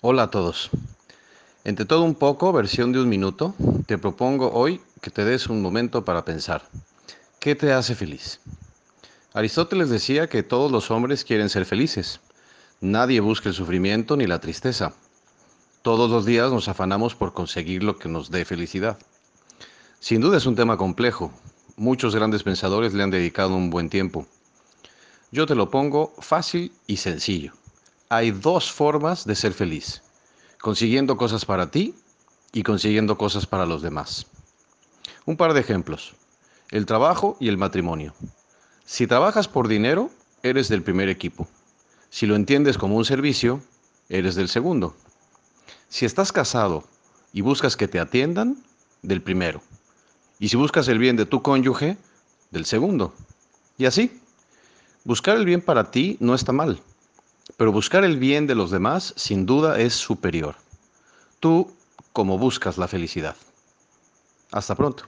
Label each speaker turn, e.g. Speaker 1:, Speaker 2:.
Speaker 1: Hola a todos. Entre todo un poco, versión de un minuto, te propongo hoy que te des un momento para pensar. ¿Qué te hace feliz? Aristóteles decía que todos los hombres quieren ser felices. Nadie busca el sufrimiento ni la tristeza. Todos los días nos afanamos por conseguir lo que nos dé felicidad. Sin duda es un tema complejo. Muchos grandes pensadores le han dedicado un buen tiempo. Yo te lo pongo fácil y sencillo hay dos formas de ser feliz. Consiguiendo cosas para ti y consiguiendo cosas para los demás. Un par de ejemplos. El trabajo y el matrimonio. Si trabajas por dinero, eres del primer equipo. Si lo entiendes como un servicio, eres del segundo. Si estás casado y buscas que te atiendan, del primero. Y si buscas el bien de tu cónyuge, del segundo. Y así. Buscar el bien para ti no está mal pero buscar el bien de los demás sin duda es superior. Tú como buscas la felicidad. Hasta pronto.